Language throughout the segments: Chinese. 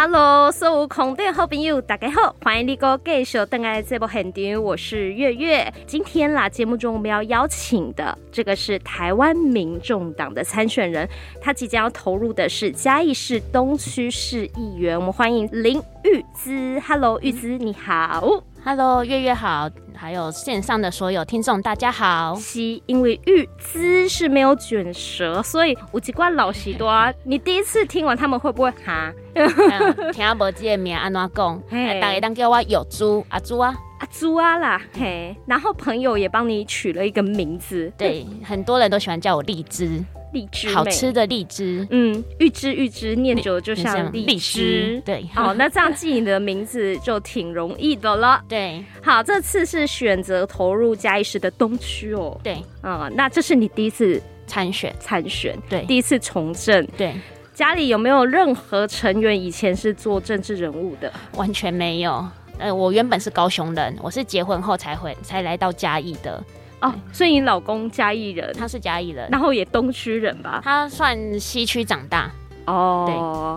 Hello，所有空中好朋友，大家好，欢迎你哥继续登来这部现场，我是月月。今天啦，节目中我们要邀请的这个是台湾民众党的参选人，他即将要投入的是嘉义市东区市议员。我们欢迎林玉姿。Hello，玉姿你好。Hello，月月好。还有线上的所有听众，大家好。是因为玉姿是没有卷舌，所以有几关老许多。你第一次听完，他们会不会哈？听阿伯姐名安怎讲？大家当叫我有猪阿猪啊，阿猪啊啦。嘿，然后朋友也帮你取了一个名字，对，很多人都喜欢叫我荔枝。荔枝，好吃的荔枝，嗯，玉枝玉枝，念久了就像荔枝，对，好，那这样记你的名字就挺容易的了，对，好，这次是选择投入嘉义市的东区哦，对，啊，那这是你第一次参选，参选，对，第一次从政，对，家里有没有任何成员以前是做政治人物的？完全没有，呃，我原本是高雄人，我是结婚后才回才来到嘉义的。哦，所以你老公嘉义人，他是嘉义人，然后也东区人吧？他算西区长大。哦，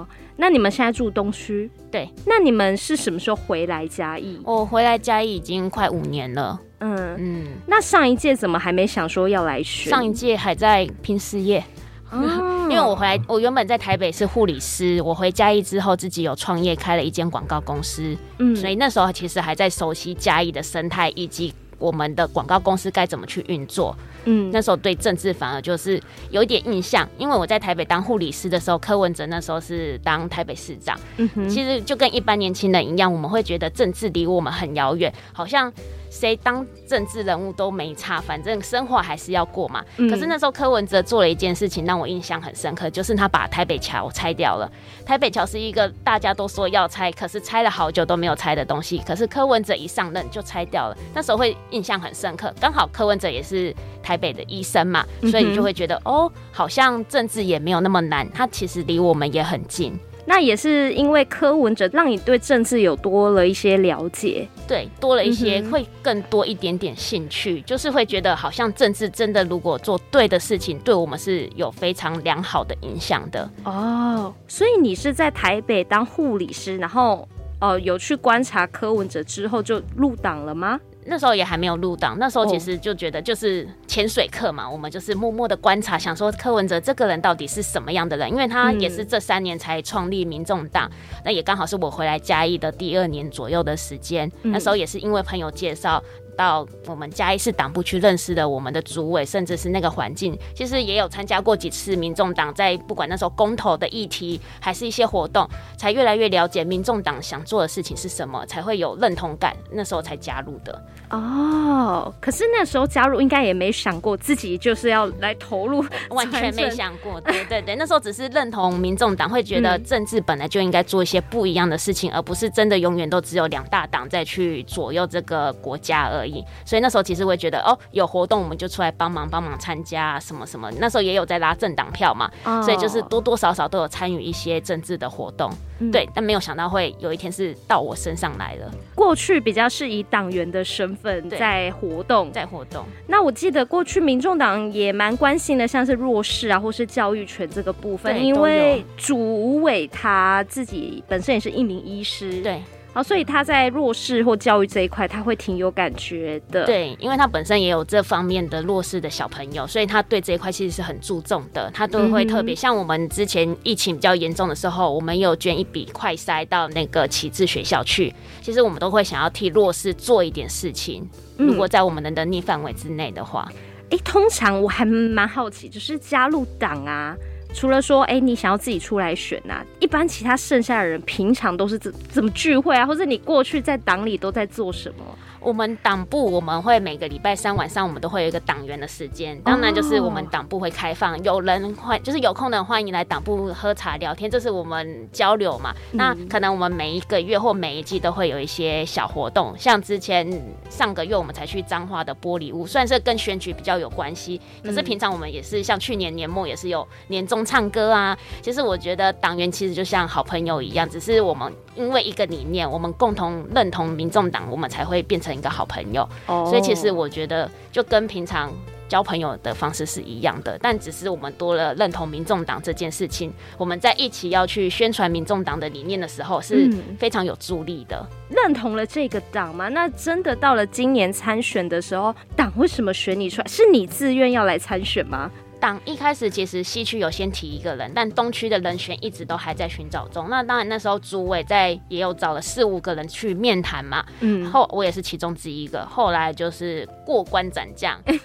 对，那你们现在住东区？对，那你们是什么时候回来嘉义？我回来嘉义已经快五年了。嗯嗯，那上一届怎么还没想说要来选？上一届还在拼事业。哦，因为我回来，我原本在台北是护理师，我回嘉义之后自己有创业，开了一间广告公司。嗯，所以那时候其实还在熟悉嘉义的生态以及。我们的广告公司该怎么去运作？嗯，那时候对政治反而就是有一点印象，因为我在台北当护理师的时候，柯文哲那时候是当台北市长。嗯哼，其实就跟一般年轻人一样，我们会觉得政治离我们很遥远，好像。谁当政治人物都没差，反正生活还是要过嘛。嗯、可是那时候柯文哲做了一件事情让我印象很深刻，就是他把台北桥拆掉了。台北桥是一个大家都说要拆，可是拆了好久都没有拆的东西。可是柯文哲一上任就拆掉了，那时候会印象很深刻。刚好柯文哲也是台北的医生嘛，所以你就会觉得、嗯、哦，好像政治也没有那么难，他其实离我们也很近。那也是因为柯文哲让你对政治有多了一些了解，对，多了一些，会更多一点点兴趣，嗯、就是会觉得好像政治真的如果做对的事情，对我们是有非常良好的影响的。哦，所以你是在台北当护理师，然后哦、呃、有去观察柯文哲之后就入党了吗？那时候也还没有入党，那时候其实就觉得就是潜水课嘛，我们就是默默的观察，想说柯文哲这个人到底是什么样的人，因为他也是这三年才创立民众党，那也刚好是我回来嘉义的第二年左右的时间，那时候也是因为朋友介绍。到我们嘉义市党部去认识的我们的主委，甚至是那个环境，其实也有参加过几次民众党在不管那时候公投的议题，还是一些活动，才越来越了解民众党想做的事情是什么，才会有认同感，那时候才加入的。哦，可是那时候加入应该也没想过自己就是要来投入，完全没想过。对对对，那时候只是认同民众党，会觉得政治本来就应该做一些不一样的事情，嗯、而不是真的永远都只有两大党在去左右这个国家而已。所以那时候其实会觉得哦，有活动我们就出来帮忙帮忙参加什么什么。那时候也有在拉政党票嘛，哦、所以就是多多少少都有参与一些政治的活动。嗯、对，但没有想到会有一天是到我身上来了。过去比较是以党员的身份在活动，在活动。那我记得过去民众党也蛮关心的，像是弱势啊，或是教育权这个部分，因为主委他自己本身也是一名医师。对。好，所以他在弱势或教育这一块，他会挺有感觉的。对，因为他本身也有这方面的弱势的小朋友，所以他对这一块其实是很注重的。他都会特别、嗯、像我们之前疫情比较严重的时候，我们有捐一笔快筛到那个启智学校去。其实我们都会想要替弱势做一点事情，如果在我们的能力范围之内的话。哎、通常我还蛮好奇，就是加入党啊。除了说，哎、你想要自己出来选呐、一般其他剩下的人，平常都是怎怎么聚会啊？或者你过去在党里都在做什么？我们党部我们会每个礼拜三晚上，我们都会有一个党员的时间。当然，就是我们党部会开放，有人欢就是有空的人欢迎来党部喝茶聊天，这是我们交流嘛。那可能我们每一个月或每一季都会有一些小活动，像之前上个月我们才去彰化的玻璃屋，虽然是跟选举比较有关系，可是平常我们也是像去年年末也是有年终唱歌啊。其实我觉得党员其实就像好朋友一样，只是我们因为一个理念，我们共同认同民众党，我们才会变成。一个好朋友，oh. 所以其实我觉得就跟平常交朋友的方式是一样的，但只是我们多了认同民众党这件事情，我们在一起要去宣传民众党的理念的时候是非常有助力的。嗯、认同了这个党吗？那真的到了今年参选的时候，党为什么选你出来？是你自愿要来参选吗？党一开始其实西区有先提一个人，但东区的人选一直都还在寻找中。那当然那时候主委在也有找了四五个人去面谈嘛，嗯，后我也是其中之一个。后来就是过关斩将。哎、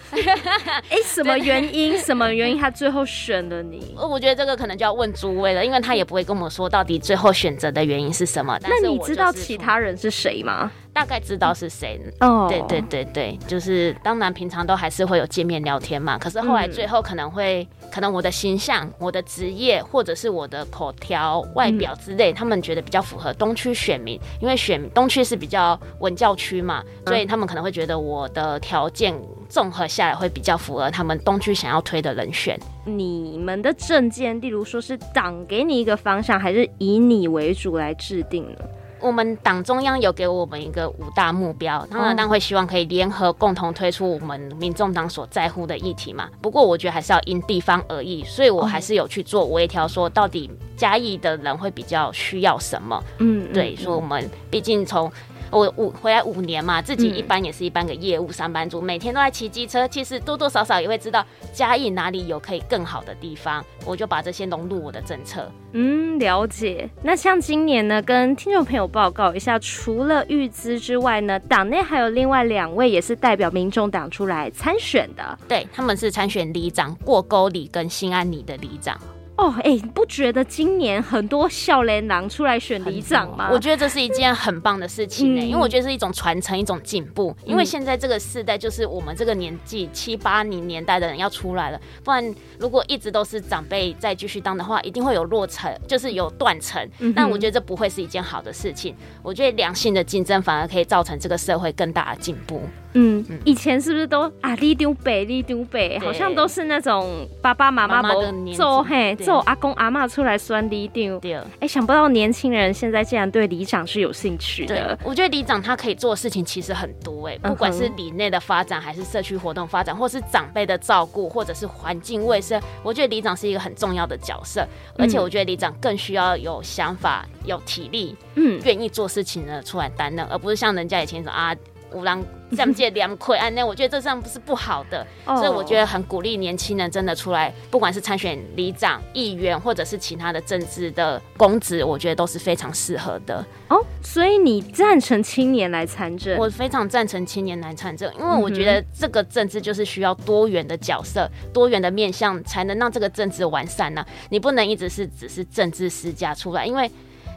欸，什么原因？什么原因他最后选了你？我觉得这个可能就要问主委了，因为他也不会跟我们说到底最后选择的原因是什么。但是那你知道其他人是谁吗？大概知道是谁哦，对对对对，就是当然平常都还是会有见面聊天嘛。可是后来最后可能会，嗯、可能我的形象、我的职业或者是我的口条、外表之类，嗯、他们觉得比较符合东区选民，因为选东区是比较文教区嘛，所以他们可能会觉得我的条件综合下来会比较符合他们东区想要推的人选。你们的证件，例如说是党给你一个方向，还是以你为主来制定呢？我们党中央有给我们一个五大目标，当然，当然会希望可以联合共同推出我们民众党所在乎的议题嘛。不过我觉得还是要因地方而异，所以我还是有去做微调，说到底嘉义的人会比较需要什么。嗯，对，说我们毕竟从。我五回来五年嘛，自己一般也是一般个业务上班族，嗯、每天都在骑机车，其实多多少少也会知道嘉义哪里有可以更好的地方，我就把这些融入我的政策。嗯，了解。那像今年呢，跟听众朋友报告一下，除了玉姿之外呢，党内还有另外两位也是代表民众党出来参选的，对，他们是参选里长过沟里跟新安里的里长。哦，哎、欸，你不觉得今年很多笑脸郎出来选里长吗？我觉得这是一件很棒的事情呢、欸，嗯、因为我觉得是一种传承，一种进步。因为现在这个世代就是我们这个年纪七八零年代的人要出来了，不然如果一直都是长辈再继续当的话，一定会有落成，就是有断层。嗯、但我觉得这不会是一件好的事情。我觉得良性的竞争反而可以造成这个社会更大的进步。嗯，以前是不是都啊？里长伯，里长伯，对好像都是那种爸爸妈妈不做嘿，做阿公阿嬷出来选里丢。对，哎、欸，想不到年轻人现在竟然对里长是有兴趣的。我觉得里长他可以做的事情其实很多哎、欸，不管是里内的发展，还是社区活动发展，或是长辈的照顾，或者是环境卫生，我觉得里长是一个很重要的角色。而且我觉得里长更需要有想法、有体力，嗯，愿意做事情的出来担任，而不是像人家以前说啊。五郎这样借两亏，啊，那我觉得这样不是不好的，oh. 所以我觉得很鼓励年轻人真的出来，不管是参选里长、议员，或者是其他的政治的公职，我觉得都是非常适合的。哦，oh, 所以你赞成青年来参政？我非常赞成青年来参政，因为我觉得这个政治就是需要多元的角色、多元的面向，才能让这个政治完善呢、啊。你不能一直是只是政治世家出来，因为。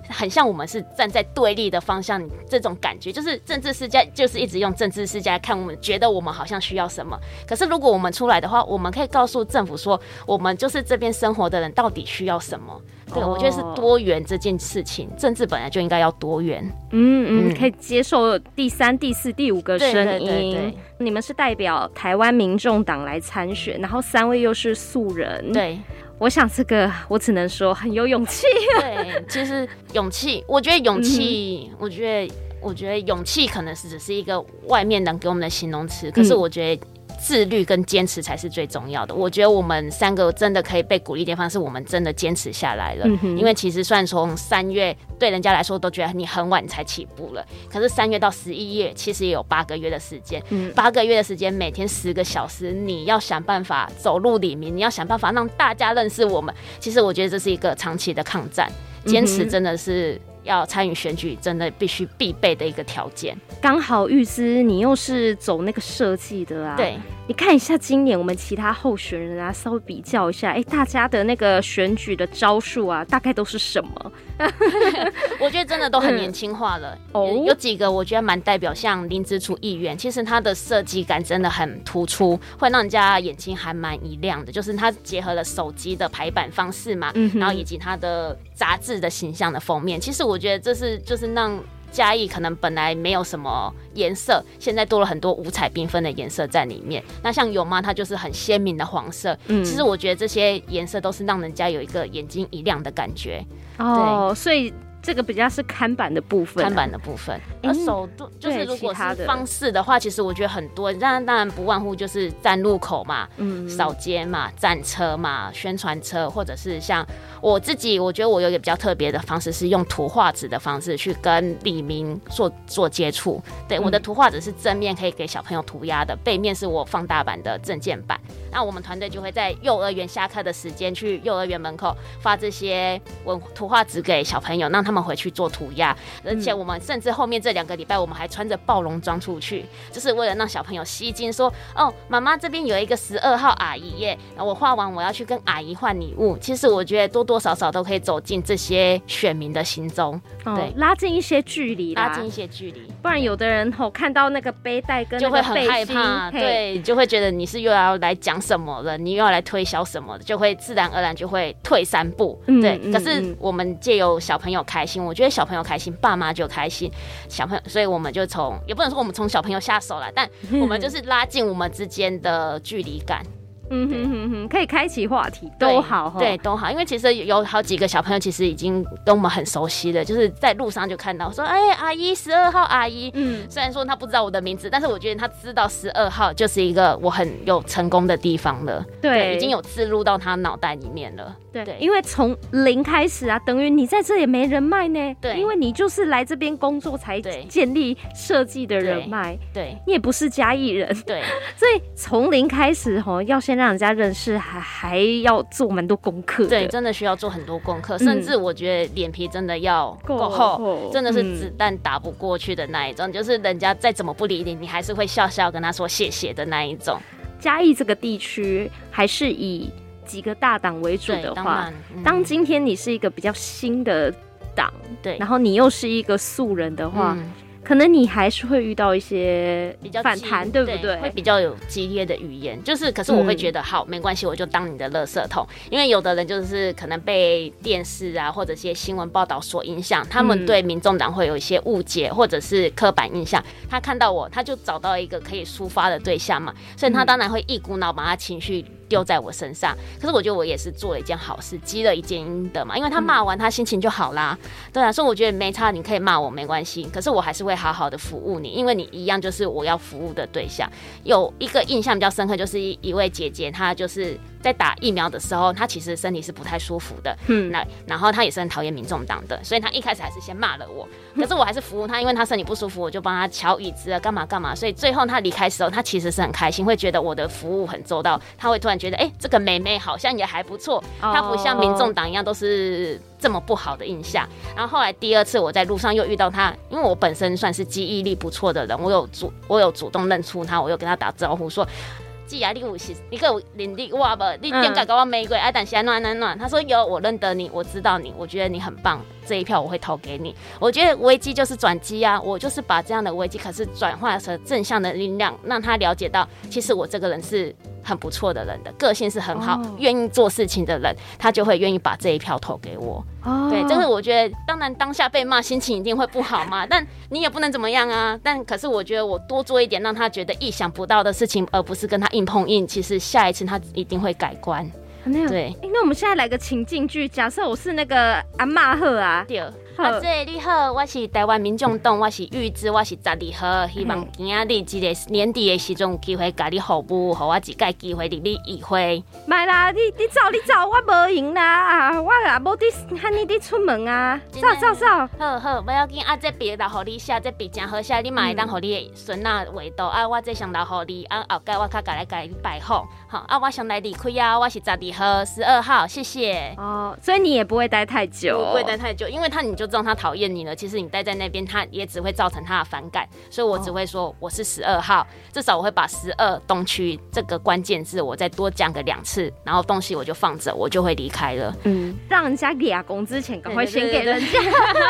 很像我们是站在对立的方向，这种感觉就是政治世家，就是一直用政治世家来看我们，觉得我们好像需要什么。可是如果我们出来的话，我们可以告诉政府说，我们就是这边生活的人到底需要什么。对，我觉得是多元这件事情，政治本来就应该要多元。嗯嗯，可以接受第三、第四、第五个声音。对对对对，你们是代表台湾民众党来参选，然后三位又是素人。对。我想这个，我只能说很有勇气。对，其实勇气，我觉得勇气，嗯、我觉得，我觉得勇气可能是只是一个外面能给我们的形容词，可是我觉得。自律跟坚持才是最重要的。我觉得我们三个真的可以被鼓励的地方是我们真的坚持下来了。嗯、因为其实算从三月对人家来说都觉得你很晚才起步了，可是三月到十一月其实也有八个月的时间。嗯、八个月的时间，每天十个小时，你要想办法走入里面，你要想办法让大家认识我们。其实我觉得这是一个长期的抗战，坚持真的是。要参与选举，真的必须必备的一个条件。刚好玉芝，你又是走那个设计的啊？对，你看一下今年我们其他候选人啊，稍微比较一下，哎、欸，大家的那个选举的招数啊，大概都是什么？我觉得真的都很年轻化了。哦、嗯，有几个我觉得蛮代表，像林子楚议员，其实他的设计感真的很突出，会让人家眼睛还蛮一亮的。就是他结合了手机的排版方式嘛，嗯、然后以及他的杂志的形象的封面，其实我觉得这是就是让嘉义可能本来没有什么颜色，现在多了很多五彩缤纷的颜色在里面。那像有妈？它就是很鲜明的黄色。嗯，其实我觉得这些颜色都是让人家有一个眼睛一亮的感觉。哦，对所以这个比较是看板的部分，看板的部分。而手动就是如果是方式的话，其实我觉得很多，当然当然不外乎就是站路口嘛，嗯，扫街嘛，站车嘛，宣传车，或者是像我自己，我觉得我有一个比较特别的方式，是用图画纸的方式去跟李明做做接触。对，我的图画纸是正面可以给小朋友涂鸦的，背面是我放大版的证件版。那我们团队就会在幼儿园下课的时间去幼儿园门口发这些文图画纸给小朋友，让他们回去做涂鸦。而且我们甚至后面这两个礼拜，我们还穿着暴龙装出去，就是为了让小朋友吸睛，说：“哦，妈妈这边有一个十二号阿姨耶，我画完我要去跟阿姨换礼物。”其实我觉得多多少少都可以走进这些选民的心中，对，哦、拉近一些距离，拉近一些距离。不然有的人吼看到那个背带跟就会很害怕，对，就会觉得你是又要来讲。什么了？你又要来推销什么的，就会自然而然就会退三步。嗯、对，可是我们借由小朋友开心，我觉得小朋友开心，爸妈就开心。小朋友，所以我们就从也不能说我们从小朋友下手了，但我们 就是拉近我们之间的距离感。嗯哼哼哼，可以开启话题，都好，对，都好，因为其实有好几个小朋友其实已经跟我们很熟悉的，就是在路上就看到说，哎，阿姨，十二号阿姨，嗯，虽然说他不知道我的名字，但是我觉得他知道十二号就是一个我很有成功的地方了，对，对，已经有植入到他脑袋里面了，对，对，因为从零开始啊，等于你在这也没人脉呢，对，因为你就是来这边工作才建立设计的人脉，对，你也不是嘉义人，对，所以从零开始吼，要先让人家认识，还还要做蛮多功课。对，真的需要做很多功课，甚至我觉得脸皮真的要够厚，真的是子弹打不过去的那一种。就是人家再怎么不理你，你还是会笑笑跟他说谢谢的那一种。嘉义这个地区还是以几个大党为主的话，当今天你是一个比较新的党，对，然后你又是一个素人的话。可能你还是会遇到一些比较反弹，对不对？会比较有激烈的语言，就是，可是我会觉得、嗯、好，没关系，我就当你的垃圾桶。因为有的人就是可能被电视啊或者一些新闻报道所影响，他们对民众党会有一些误解或者是刻板印象。他看到我，他就找到一个可以抒发的对象嘛，所以他当然会一股脑把他情绪丢在我身上，可是我觉得我也是做了一件好事，积了一件阴德嘛。因为他骂完，他心情就好啦。对啊，所以我觉得没差，你可以骂我没关系，可是我还是会好好的服务你，因为你一样就是我要服务的对象。有一个印象比较深刻，就是一一位姐姐，她就是。在打疫苗的时候，他其实身体是不太舒服的。嗯，那然后他也是很讨厌民众党的，所以他一开始还是先骂了我。可是我还是服务他，因为他身体不舒服，我就帮他敲椅子啊，干嘛干嘛。所以最后他离开的时候，他其实是很开心，会觉得我的服务很周到。他会突然觉得，哎、欸，这个妹妹好像也还不错。他不像民众党一样都是这么不好的印象。然后后来第二次我在路上又遇到他，因为我本身算是记忆力不错的人，我有主我有主动认出他，我又跟他打招呼说。既然，你有是，你有能力我不？你点解跟我玫瑰？哎，但是安，暖暖暖，他说有，我认得你，我知道你，我觉得你很棒。这一票我会投给你。我觉得危机就是转机啊，我就是把这样的危机可是转化成正向的力量，让他了解到，其实我这个人是很不错的人的，个性是很好，愿意做事情的人，他就会愿意把这一票投给我。哦，对，这是我觉得，当然当下被骂，心情一定会不好嘛，但你也不能怎么样啊。但可是我觉得我多做一点，让他觉得意想不到的事情，而不是跟他硬碰硬，其实下一次他一定会改观。对、欸，那我们现在来个情境剧，假设我是那个阿嬷赫啊。对，阿姐你好，我是台湾民众党，我是玉芝，我是十二号，希望今仔日即个年底的时阵有机会甲你服务，互我一个机会入你议会。买啦，你你走你走，我无闲啦，我也无得喊你伫出门啊。走走走，好好，不要紧，啊，这笔留互你写，这笔真好写，你嘛会当互你的孙仔画图啊，我这上留互你，啊后盖我较甲来甲你拜访。好啊，我想来离开啊，我是十二号，十二号，谢谢。哦，所以你也不会待太久，不会待太久，因为他你就知道他讨厌你了。其实你待在那边，他也只会造成他的反感。所以我只会说我是十二号，至少我会把十二东区这个关键字我再多讲个两次，然后东西我就放着，我就会离开了。嗯，让人家给阿公之前赶快先给人家。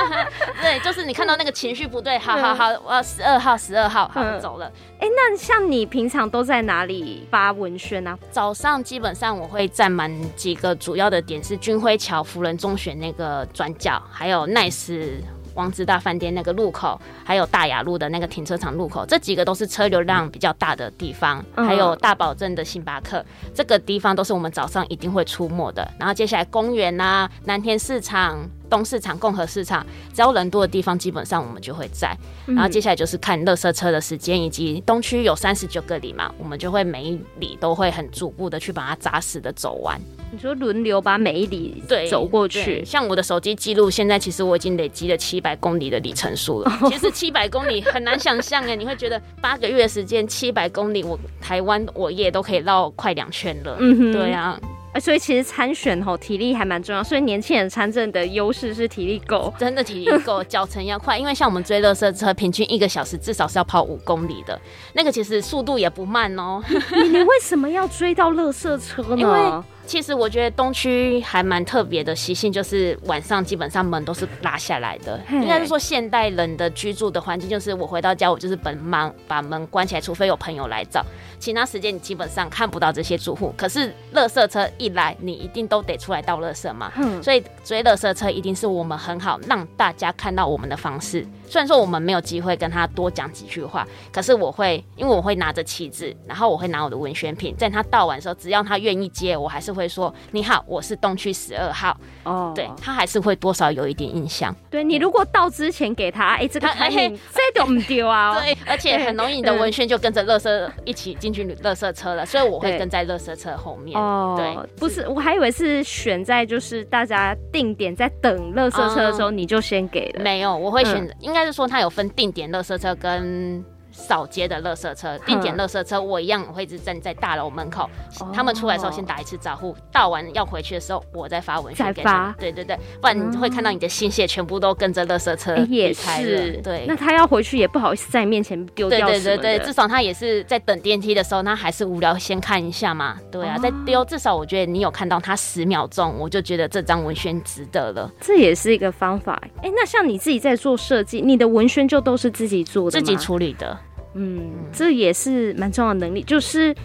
对，就是你看到那个情绪不对，好好好，我要十二号，十二号，好，我走了。哎、欸，那像你平常都在哪里发文宣啊？早上基本上我会站满几个主要的点，是军辉桥福仁中学那个转角，还有奈斯王子大饭店那个路口，还有大雅路的那个停车场路口，这几个都是车流量比较大的地方。嗯、还有大堡镇的星巴克，这个地方都是我们早上一定会出没的。然后接下来公园啊，南田市场。东市场、共和市场，只要人多的地方，基本上我们就会在。然后接下来就是看乐色车的时间，以及东区有三十九个里嘛，我们就会每一里都会很逐步的去把它扎实的走完。你说轮流把每一里对走过去，像我的手机记录，现在其实我已经累积了七百公里的里程数了。其实七百公里很难想象哎，你会觉得八个月的时间七百公里，我台湾我也都可以绕快两圈了。嗯哼，对啊。所以其实参选吼体力还蛮重要，所以年轻人参政的优势是体力够，真的体力够，脚程要快。因为像我们追垃圾车，平均一个小时至少是要跑五公里的，那个其实速度也不慢哦。你你为什么要追到垃圾车呢？因为其实我觉得东区还蛮特别的习性，就是晚上基本上门都是拉下来的。应该是说现代人的居住的环境，就是我回到家，我就是本忙把门关起来，除非有朋友来找，其他时间你基本上看不到这些住户。可是垃圾车一来，你一定都得出来倒垃圾嘛。所以追垃圾车一定是我们很好让大家看到我们的方式。虽然说我们没有机会跟他多讲几句话，可是我会，因为我会拿着旗帜，然后我会拿我的文宣品，在他倒完的时候，只要他愿意接，我还是会说你好，我是东区十二号。哦，对，他还是会多少有一点印象。对，你如果到之前给他，哎、欸，这个产品这都唔丢啊。对，而且很容易你的文宣就跟着垃圾一起进去垃圾车了，所以我会跟在垃圾车后面。哦，对，不是，我还以为是选在就是大家定点在等垃圾车的时候，你就先给了。没有，我会选择应该。但是说，它有分定点垃圾车跟。扫街的垃圾车，定点垃圾车，我一样会一直站在大楼门口。他们出来的时候先打一次招呼，倒完要回去的时候，我再发文宣给他们。对对对，不然你会看到你的心血全部都跟着垃圾车也开了。对，那他要回去也不好意思在面前丢掉。对对对对，至少他也是在等电梯的时候，他还是无聊先看一下嘛。对啊，在丢，至少我觉得你有看到他十秒钟，我就觉得这张文宣值得了。这也是一个方法。哎，那像你自己在做设计，你的文宣就都是自己做的，自己处理的。嗯，这也是蛮重要的能力，就是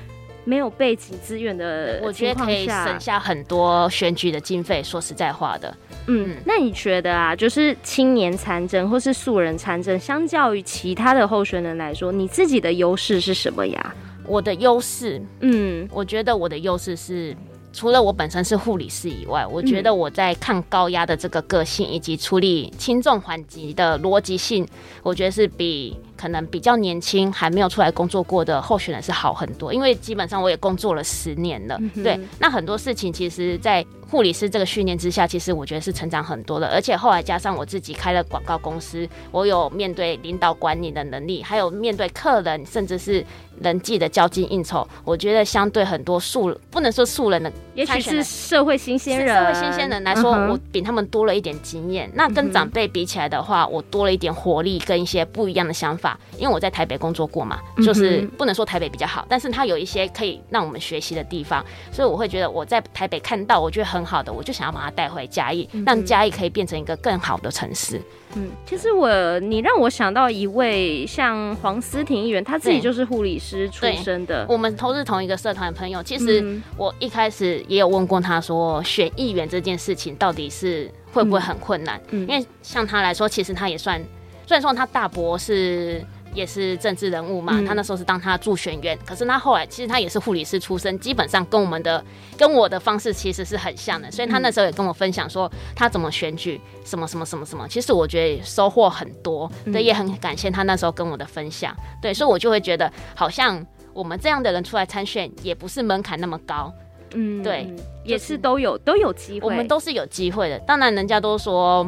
没有背景资源的，我觉得可以省下很多选举的经费。说实在话的，嗯，那你觉得啊，就是青年参政或是素人参政，相较于其他的候选人来说，你自己的优势是什么呀？我的优势，嗯，我觉得我的优势是。除了我本身是护理师以外，我觉得我在抗高压的这个个性以及处理轻重缓急的逻辑性，我觉得是比可能比较年轻还没有出来工作过的候选人是好很多。因为基本上我也工作了十年了，对，那很多事情其实，在护理师这个训练之下，其实我觉得是成长很多的。而且后来加上我自己开了广告公司，我有面对领导管理的能力，还有面对客人，甚至是。人际的交际应酬，我觉得相对很多素不能说素人的，也许是社会新鲜人，社会新鲜人来说，我比他们多了一点经验。那跟长辈比起来的话，我多了一点活力跟一些不一样的想法。因为我在台北工作过嘛，就是不能说台北比较好，但是它有一些可以让我们学习的地方，所以我会觉得我在台北看到我觉得很好的，我就想要把它带回嘉义，让嘉义可以变成一个更好的城市。嗯，其实我你让我想到一位像黄思婷议员，他自己就是护理师出身的。我们都是同一个社团的朋友。其实我一开始也有问过他说，选议员这件事情到底是会不会很困难？嗯，因为像他来说，其实他也算，虽然说他大伯是。也是政治人物嘛，他那时候是当他助选员，可是他后来其实他也是护理师出身，基本上跟我们的跟我的方式其实是很像的，所以他那时候也跟我分享说他怎么选举，什么什么什么什么，其实我觉得收获很多，对，也很感谢他那时候跟我的分享，对，所以我就会觉得好像我们这样的人出来参选也不是门槛那么高，嗯，对，也是都有都有机会，我们都是有机会的，当然人家都说。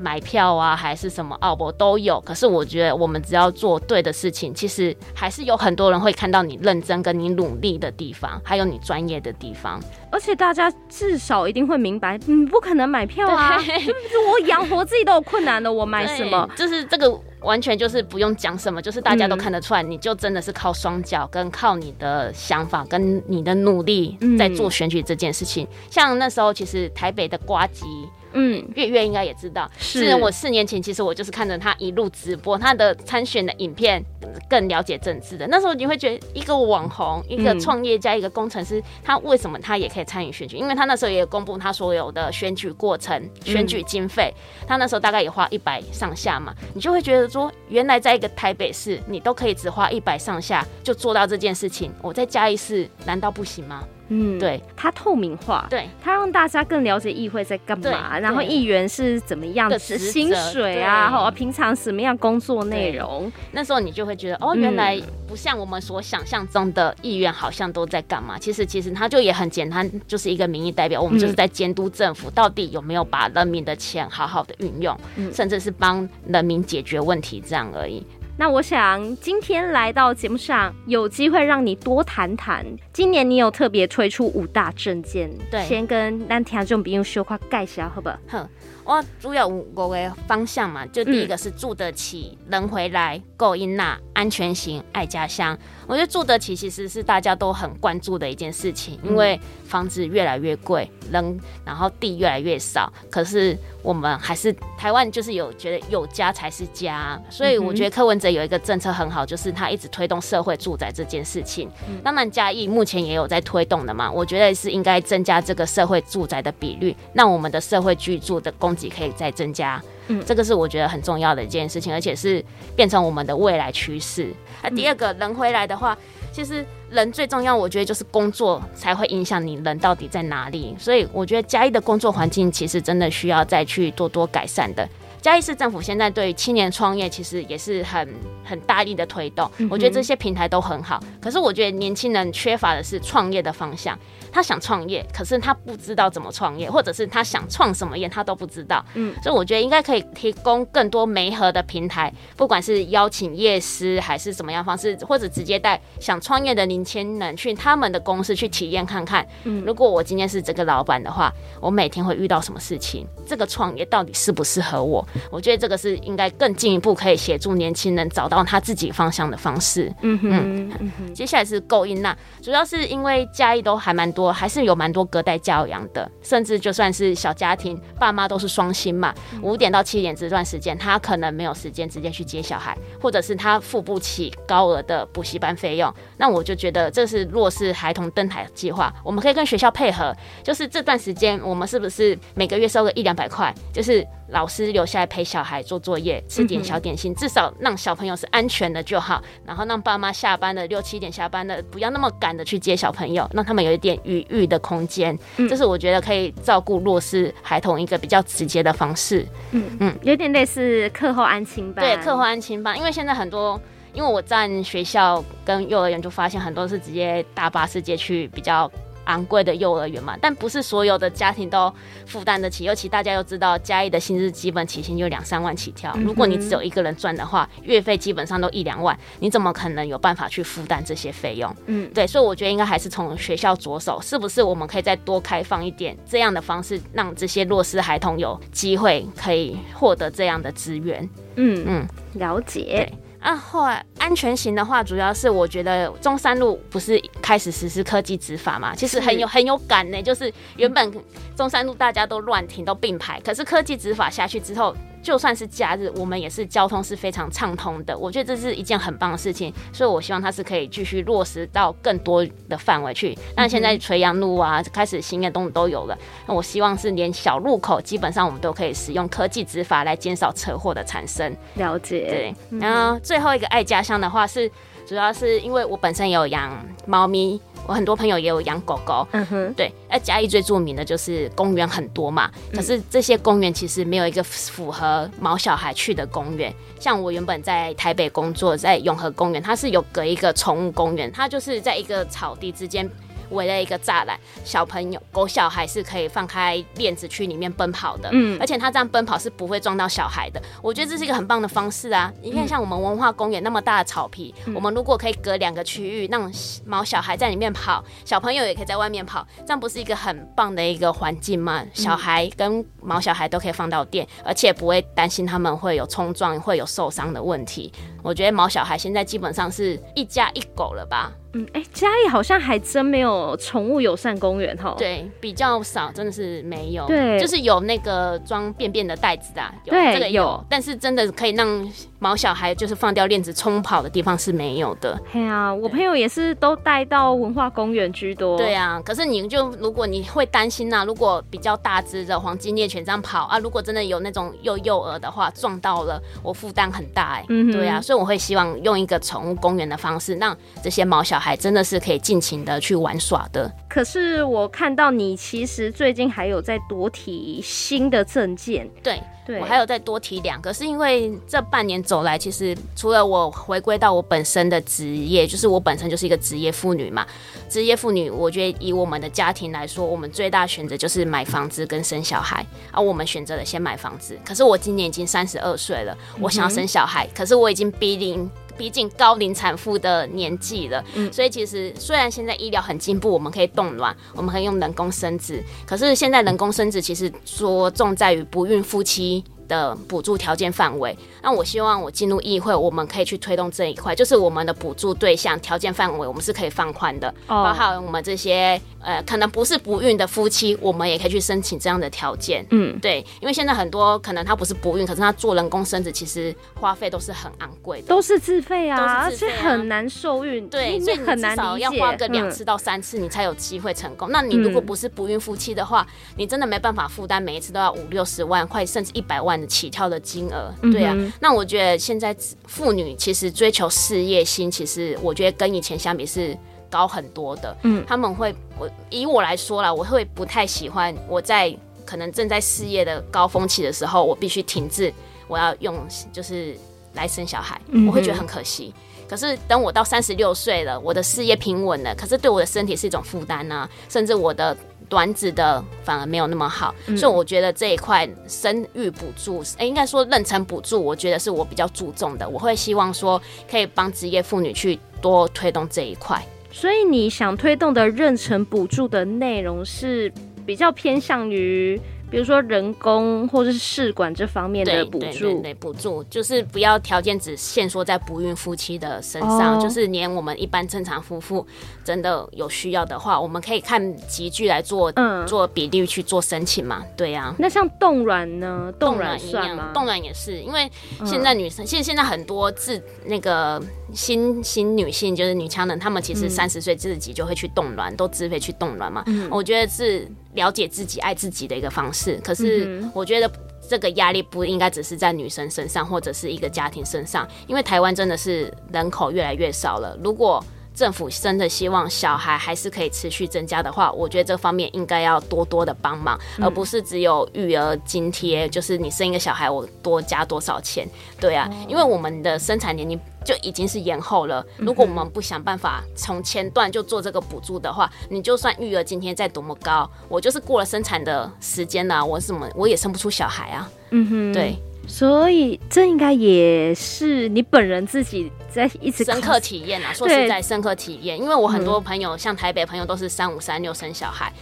买票啊，还是什么奥博都有。可是我觉得，我们只要做对的事情，其实还是有很多人会看到你认真跟你努力的地方，还有你专业的地方。而且大家至少一定会明白，你不可能买票啊！对我养活自己都有困难的，我买什么？就是这个完全就是不用讲什么，就是大家都看得出来，你就真的是靠双脚，跟靠你的想法，跟你的努力在做选举这件事情。嗯、像那时候，其实台北的瓜吉。嗯，月月应该也知道，是我四年前，其实我就是看着他一路直播他的参选的影片，更了解政治的。那时候你会觉得，一个网红，一个创业家，一个工程师，他为什么他也可以参与选举？因为他那时候也公布他所有的选举过程、选举经费，他那时候大概也花一百上下嘛。你就会觉得说，原来在一个台北市，你都可以只花一百上下就做到这件事情，我在嘉义市难道不行吗？嗯，对，它透明化，对，它让大家更了解议会在干嘛，然后议员是怎么样的薪水啊，或平常什么样工作内容。那时候你就会觉得，哦，原来不像我们所想象中的议员好像都在干嘛。其实，其实他就也很简单，就是一个民意代表，我们就是在监督政府到底有没有把人民的钱好好的运用，甚至是帮人民解决问题这样而已。那我想今天来到节目上，有机会让你多谈谈。今年你有特别推出五大证件，对，先跟咱听众朋友说话介绍好不好？好，我主要五个方向嘛，就第一个是住得起，嗯、人回来，够音纳，安全型，爱家乡。我觉得住得起其实是大家都很关注的一件事情，因为房子越来越贵，人然后地越来越少，可是。我们还是台湾，就是有觉得有家才是家，所以我觉得柯文哲有一个政策很好，就是他一直推动社会住宅这件事情。当然嘉义目前也有在推动的嘛，我觉得是应该增加这个社会住宅的比率，让我们的社会居住的供给可以再增加。嗯，这个是我觉得很重要的一件事情，而且是变成我们的未来趋势。那第二个人回来的话。其实人最重要，我觉得就是工作才会影响你人到底在哪里。所以我觉得嘉义的工作环境其实真的需要再去多多改善的。嘉义市政府现在对青年创业其实也是很很大力的推动，我觉得这些平台都很好。可是我觉得年轻人缺乏的是创业的方向。他想创业，可是他不知道怎么创业，或者是他想创什么业，他都不知道。嗯，所以我觉得应该可以提供更多媒合的平台，不管是邀请业师还是怎么样方式，或者直接带想创业的年轻人去他们的公司去体验看看。嗯，如果我今天是这个老板的话，我每天会遇到什么事情？这个创业到底适不适合我？我觉得这个是应该更进一步可以协助年轻人找到他自己方向的方式。嗯哼，嗯，接下来是够音纳，主要是因为家义都还蛮多。还是有蛮多隔代教养的，甚至就算是小家庭，爸妈都是双薪嘛，五点到七点这段时间，他可能没有时间直接去接小孩，或者是他付不起高额的补习班费用，那我就觉得这是弱势孩童登台计划，我们可以跟学校配合，就是这段时间我们是不是每个月收个一两百块，就是。老师留下来陪小孩做作业，吃点小点心，至少让小朋友是安全的就好。然后让爸妈下班的六七点下班的，不要那么赶的去接小朋友，让他们有一点余裕的空间。这是我觉得可以照顾弱势孩童一个比较直接的方式。嗯嗯，有点类似课后安亲班。对，课后安亲班，因为现在很多，因为我在学校跟幼儿园就发现很多是直接大巴士接去比较。昂贵的幼儿园嘛，但不是所有的家庭都负担得起。尤其大家又知道，嘉义的薪资基本起薪就两三万起跳。如果你只有一个人赚的话，月费基本上都一两万，你怎么可能有办法去负担这些费用？嗯，对，所以我觉得应该还是从学校着手，是不是我们可以再多开放一点这样的方式，让这些弱势孩童有机会可以获得这样的资源？嗯嗯，了解。啊，后来安全型的话，主要是我觉得中山路不是开始实施科技执法嘛，其实很有很有感呢。就是原本中山路大家都乱停都并排，可是科技执法下去之后。就算是假日，我们也是交通是非常畅通的。我觉得这是一件很棒的事情，所以我希望它是可以继续落实到更多的范围去。那现在垂杨路啊，开始新的东都有了。那我希望是连小路口，基本上我们都可以使用科技执法来减少车祸的产生。了解。对。然后最后一个爱家乡的话是，主要是因为我本身也有养猫咪。我很多朋友也有养狗狗，嗯哼，对。那嘉义最著名的就是公园很多嘛，可是这些公园其实没有一个符合毛小孩去的公园。像我原本在台北工作，在永和公园，它是有隔一个宠物公园，它就是在一个草地之间。围了一个栅栏，小朋友狗小孩是可以放开链子去里面奔跑的，嗯，而且他这样奔跑是不会撞到小孩的。我觉得这是一个很棒的方式啊！你看，像我们文化公园那么大的草皮，嗯、我们如果可以隔两个区域，让毛小孩在里面跑，小朋友也可以在外面跑，这样不是一个很棒的一个环境吗？小孩跟毛小孩都可以放到电，而且不会担心他们会有冲撞、会有受伤的问题。我觉得毛小孩现在基本上是一家一狗了吧？嗯，哎、欸，嘉义好像还真没有宠物友善公园哈。对，比较少，真的是没有。对，就是有那个装便便的袋子的，有对，这个有，有，但是真的可以让。毛小孩就是放掉链子冲跑的地方是没有的。对啊，我朋友也是都带到文化公园居多。对啊，可是你就如果你会担心呐、啊，如果比较大只的黄金猎犬这样跑啊，如果真的有那种幼幼儿的话撞到了，我负担很大哎、欸。嗯，对啊，所以我会希望用一个宠物公园的方式，让这些毛小小孩真的是可以尽情的去玩耍的。可是我看到你其实最近还有在多提新的证件，对。对我还有再多提两个，是因为这半年走来，其实除了我回归到我本身的职业，就是我本身就是一个职业妇女嘛。职业妇女，我觉得以我们的家庭来说，我们最大选择就是买房子跟生小孩，而我们选择了先买房子。可是我今年已经三十二岁了，我想要生小孩，嗯、可是我已经逼临。毕竟高龄产妇的年纪了，嗯，所以其实虽然现在医疗很进步，我们可以冻卵，我们可以用人工生殖，可是现在人工生殖其实着重在于不孕夫妻的补助条件范围，那我希望我进入议会，我们可以去推动这一块，就是我们的补助对象条件范围，我们是可以放宽的，包含我们这些呃可能不是不孕的夫妻，我们也可以去申请这样的条件。嗯，对，因为现在很多可能他不是不孕，可是他做人工生殖，其实花费都是很昂贵的，都是自费啊，而且很难受孕，对，所以很难，至少要花个两次到三次，你才有机会成功。那你如果不是不孕夫妻的话，你真的没办法负担每一次都要五六十万块，甚至一百万。起跳的金额，对啊，嗯、那我觉得现在妇女其实追求事业心，其实我觉得跟以前相比是高很多的。嗯，他们会，我以我来说啦，我会不太喜欢我在可能正在事业的高峰期的时候，我必须停滞，我要用就是来生小孩，我会觉得很可惜。嗯、可是等我到三十六岁了，我的事业平稳了，可是对我的身体是一种负担啊，甚至我的。短子的反而没有那么好，嗯、所以我觉得这一块生育补助，哎、欸，应该说妊娠补助，我觉得是我比较注重的。我会希望说可以帮职业妇女去多推动这一块。所以你想推动的妊娠补助的内容是比较偏向于。比如说人工或者是试管这方面的补助，对对对，补助就是不要条件只限缩在不孕夫妻的身上，哦、就是连我们一般正常夫妇真的有需要的话，我们可以看集聚来做，嗯，做比例去做申请嘛，对呀、啊。那像冻卵呢？冻卵一样吗？冻卵也是，因为现在女生，现、嗯、现在很多自那个新新女性就是女强人，她们其实三十岁自己就会去冻卵，嗯、都自费去冻卵嘛。嗯，我觉得是。了解自己、爱自己的一个方式，可是我觉得这个压力不应该只是在女生身上，或者是一个家庭身上，因为台湾真的是人口越来越少了。如果政府真的希望小孩还是可以持续增加的话，我觉得这方面应该要多多的帮忙，嗯、而不是只有育儿津贴，就是你生一个小孩我多加多少钱。对啊，哦、因为我们的生产年龄就已经是延后了。如果我们不想办法从前段就做这个补助的话，你就算育儿津贴再多么高，我就是过了生产的时间呢，我怎么我也生不出小孩啊？嗯哼，对。所以这应该也是你本人自己在一直深刻体验啊。说实在，深刻体验，因为我很多朋友，像台北朋友，都是三五三六生小孩。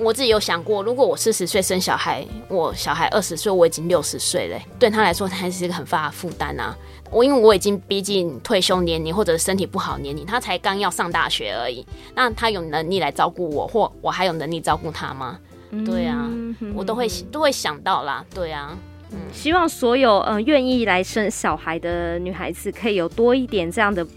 我自己有想过，如果我四十岁生小孩，我小孩二十岁，我已经六十岁了，对他来说，他还是一个很大的负担啊。我因为我已经逼近退休年龄，或者身体不好年龄，他才刚要上大学而已。那他有能力来照顾我，或我还有能力照顾他吗？对啊，我都会都会想到啦。对啊。嗯，希望所有嗯愿意来生小孩的女孩子可以有多一点这样的补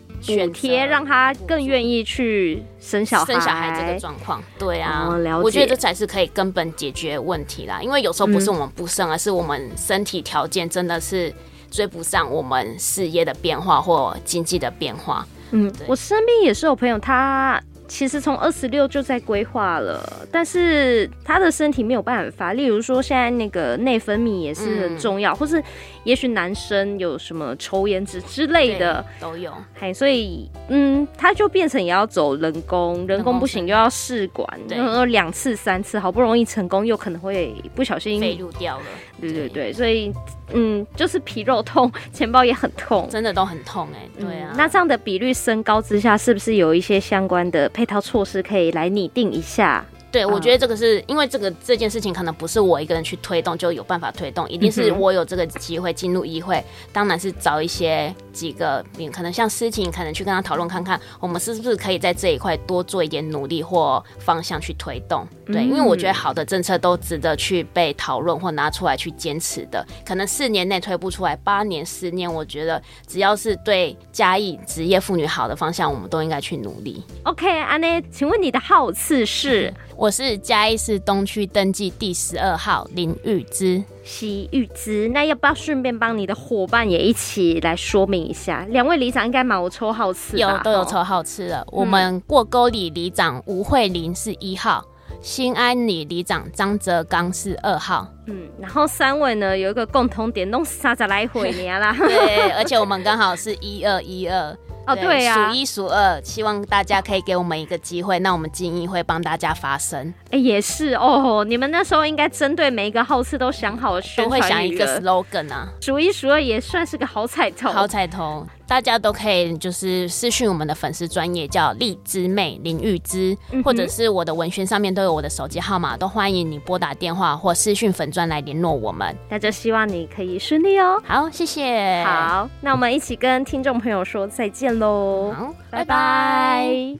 贴，让她更愿意去生小孩。生小孩这个状况，对啊，嗯，了解。我觉得这才是可以根本解决问题啦。因为有时候不是我们不生，嗯，而是我们身体条件真的是追不上我们事业的变化或经济的变化。嗯，对我身边也是有朋友，他。其实从二十六就在规划了，但是他的身体没有办法。例如说，现在那个内分泌也是很重要，嗯、或是也许男生有什么抽烟之之类的都有。嘿，所以嗯，他就变成也要走人工，人工不行又要试管，然后两次三次，好不容易成功，又可能会不小心废路掉了。对对对，所以。嗯，就是皮肉痛，钱包也很痛，真的都很痛哎、欸。对啊、嗯，那这样的比率升高之下，是不是有一些相关的配套措施可以来拟定一下？对，我觉得这个是因为这个这件事情可能不是我一个人去推动就有办法推动，一定是我有这个机会进入议会，当然是找一些几个，可能像诗婷，可能去跟他讨论看看，我们是不是可以在这一块多做一点努力或方向去推动。对，因为我觉得好的政策都值得去被讨论或拿出来去坚持的，可能四年内推不出来，八年、十年，我觉得只要是对嘉义职业妇女好的方向，我们都应该去努力。OK，安内，请问你的好次是？我是嘉义市东区登记第十二号林玉芝，西玉芝。那要不要顺便帮你的伙伴也一起来说明一下？两位里长应该蛮有抽号次，有都有抽号吃的。我们过沟里里长吴慧玲是一号，新安里里长张泽刚是二号。嗯，然后三位呢有一个共同点，弄啥子来回你 啦？对，而且我们刚好是一二一二。哦，对呀，数一数二，希望大家可以给我们一个机会，那我们精英会帮大家发声。哎，也是哦，你们那时候应该针对每一个好事都想好了宣传，都会想一个 slogan 啊。数一数二也算是个好彩头，好彩头，大家都可以就是私讯我们的粉丝专业叫荔枝妹林玉芝，嗯、或者是我的文宣上面都有我的手机号码，都欢迎你拨打电话或私讯粉专来联络我们。那就希望你可以顺利哦。好，谢谢。好，那我们一起跟听众朋友说再见喽。好，拜拜。拜拜。